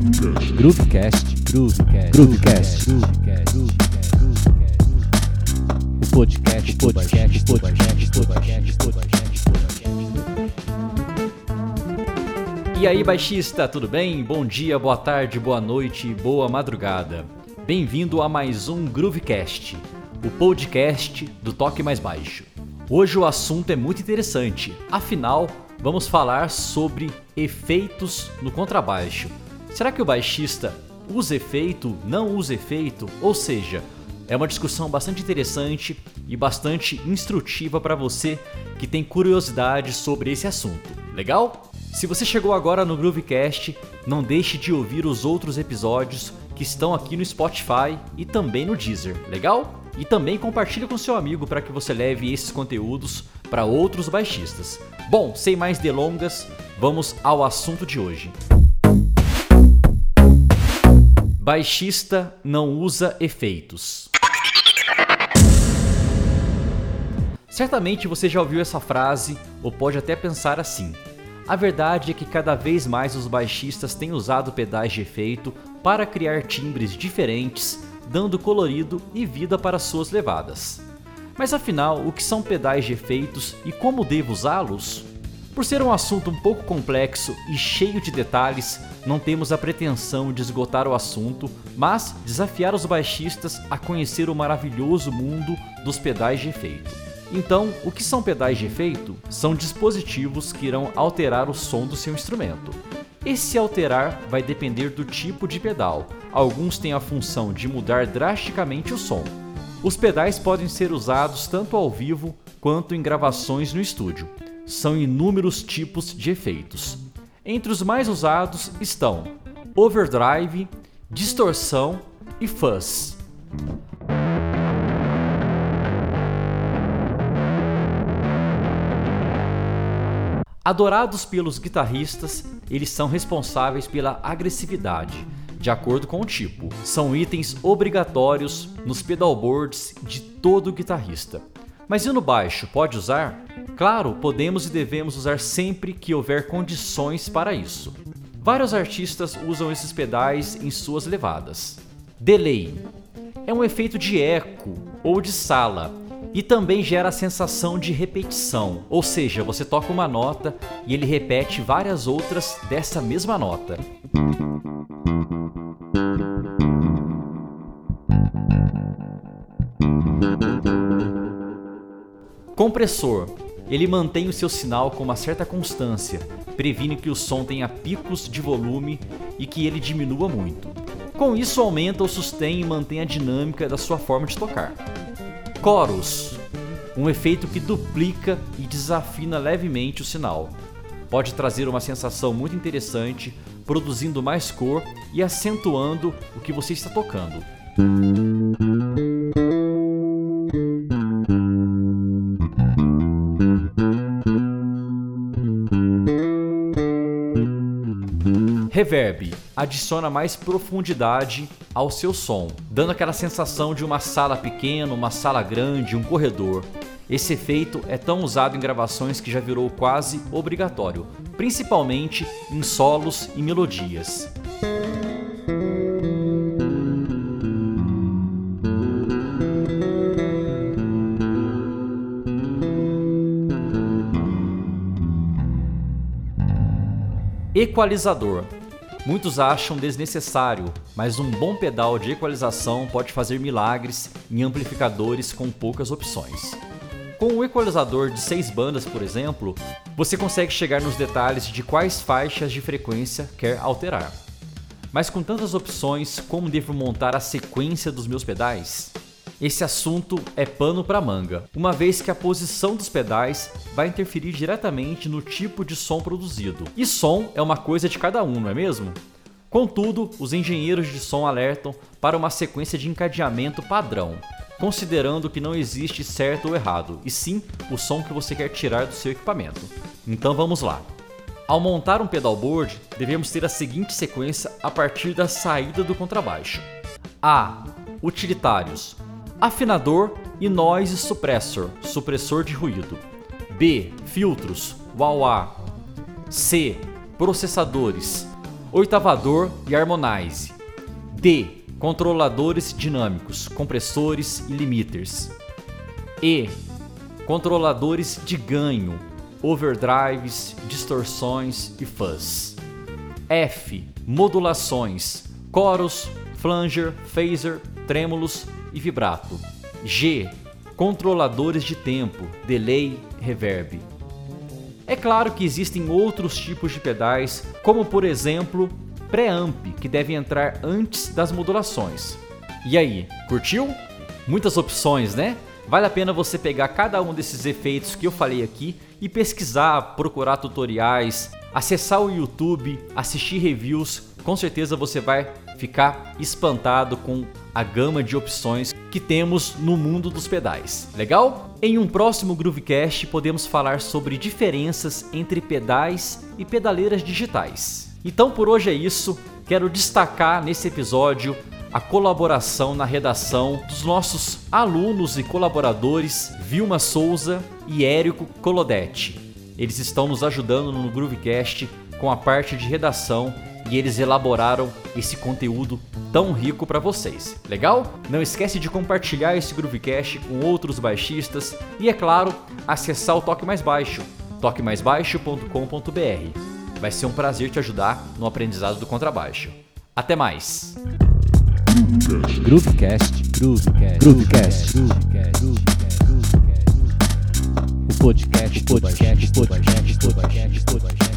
Groovecast, Groovecast, Groovecast, o podcast, podcast, podcast, podcast, podcast. E aí, baixista, tudo bem? Bom dia, boa tarde, boa noite, boa madrugada. Bem-vindo a mais um Groovecast, o podcast do toque mais baixo. Hoje o assunto é muito interessante, afinal, vamos falar sobre efeitos no contrabaixo. Será que o baixista usa efeito, não usa efeito? Ou seja, é uma discussão bastante interessante e bastante instrutiva para você que tem curiosidade sobre esse assunto. Legal? Se você chegou agora no Groovecast, não deixe de ouvir os outros episódios que estão aqui no Spotify e também no Deezer. Legal? E também compartilhe com seu amigo para que você leve esses conteúdos para outros baixistas. Bom, sem mais delongas, vamos ao assunto de hoje. Baixista não usa efeitos. Certamente você já ouviu essa frase ou pode até pensar assim: a verdade é que cada vez mais os baixistas têm usado pedais de efeito para criar timbres diferentes dando colorido e vida para suas levadas. Mas afinal, o que são pedais de efeitos e como devo usá-los? Por ser um assunto um pouco complexo e cheio de detalhes, não temos a pretensão de esgotar o assunto, mas desafiar os baixistas a conhecer o maravilhoso mundo dos pedais de efeito. Então, o que são pedais de efeito? São dispositivos que irão alterar o som do seu instrumento. Esse alterar vai depender do tipo de pedal. Alguns têm a função de mudar drasticamente o som. Os pedais podem ser usados tanto ao vivo quanto em gravações no estúdio. São inúmeros tipos de efeitos. Entre os mais usados estão overdrive, distorção e fuzz. Adorados pelos guitarristas, eles são responsáveis pela agressividade, de acordo com o tipo. São itens obrigatórios nos pedalboards de todo guitarrista. Mas e no baixo, pode usar? Claro, podemos e devemos usar sempre que houver condições para isso. Vários artistas usam esses pedais em suas levadas. Delay é um efeito de eco ou de sala e também gera a sensação de repetição, ou seja, você toca uma nota e ele repete várias outras dessa mesma nota. Compressor. Ele mantém o seu sinal com uma certa constância, previne que o som tenha picos de volume e que ele diminua muito. Com isso, aumenta o sustain e mantém a dinâmica da sua forma de tocar. Chorus um efeito que duplica e desafina levemente o sinal. Pode trazer uma sensação muito interessante, produzindo mais cor e acentuando o que você está tocando. Reverb adiciona mais profundidade ao seu som, dando aquela sensação de uma sala pequena, uma sala grande, um corredor. Esse efeito é tão usado em gravações que já virou quase obrigatório, principalmente em solos e melodias. Equalizador Muitos acham desnecessário, mas um bom pedal de equalização pode fazer milagres em amplificadores com poucas opções. Com o equalizador de 6 bandas, por exemplo, você consegue chegar nos detalhes de quais faixas de frequência quer alterar. Mas com tantas opções, como devo montar a sequência dos meus pedais? Esse assunto é pano para manga, uma vez que a posição dos pedais vai interferir diretamente no tipo de som produzido. E som é uma coisa de cada um, não é mesmo? Contudo, os engenheiros de som alertam para uma sequência de encadeamento padrão, considerando que não existe certo ou errado, e sim o som que você quer tirar do seu equipamento. Então vamos lá. Ao montar um pedalboard, devemos ter a seguinte sequência a partir da saída do contrabaixo. A. Utilitários afinador e noise suppressor, supressor de ruído. B. Filtros, wah-wah. C. Processadores, oitavador e harmonize. D. Controladores dinâmicos, compressores e limiters. E. Controladores de ganho, overdrives, distorções e fuzz. F. Modulações, coros, flanger, phaser, trêmulos e vibrato. G. Controladores de tempo, delay, reverb. É claro que existem outros tipos de pedais, como por exemplo, preamp, que deve entrar antes das modulações. E aí, curtiu? Muitas opções, né? Vale a pena você pegar cada um desses efeitos que eu falei aqui e pesquisar, procurar tutoriais, acessar o YouTube, assistir reviews. Com certeza você vai ficar espantado com a gama de opções que temos no mundo dos pedais. Legal? Em um próximo Groovecast podemos falar sobre diferenças entre pedais e pedaleiras digitais. Então por hoje é isso. Quero destacar nesse episódio a colaboração na redação dos nossos alunos e colaboradores Vilma Souza e Érico Colodetti. Eles estão nos ajudando no Groovecast com a parte de redação e eles elaboraram esse conteúdo tão rico para vocês. Legal? Não esquece de compartilhar esse Groovecast com outros baixistas e é claro, acessar o Toque Mais Baixo, toquemaisbaixo.com.br. Vai ser um prazer te ajudar no aprendizado do contrabaixo. Até mais. Groovecast, Groovecast, Groovecast, Groovecast, o podcast, podcast, podcast, podcast, podcast.